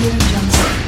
Audio.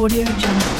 Audio Jungle.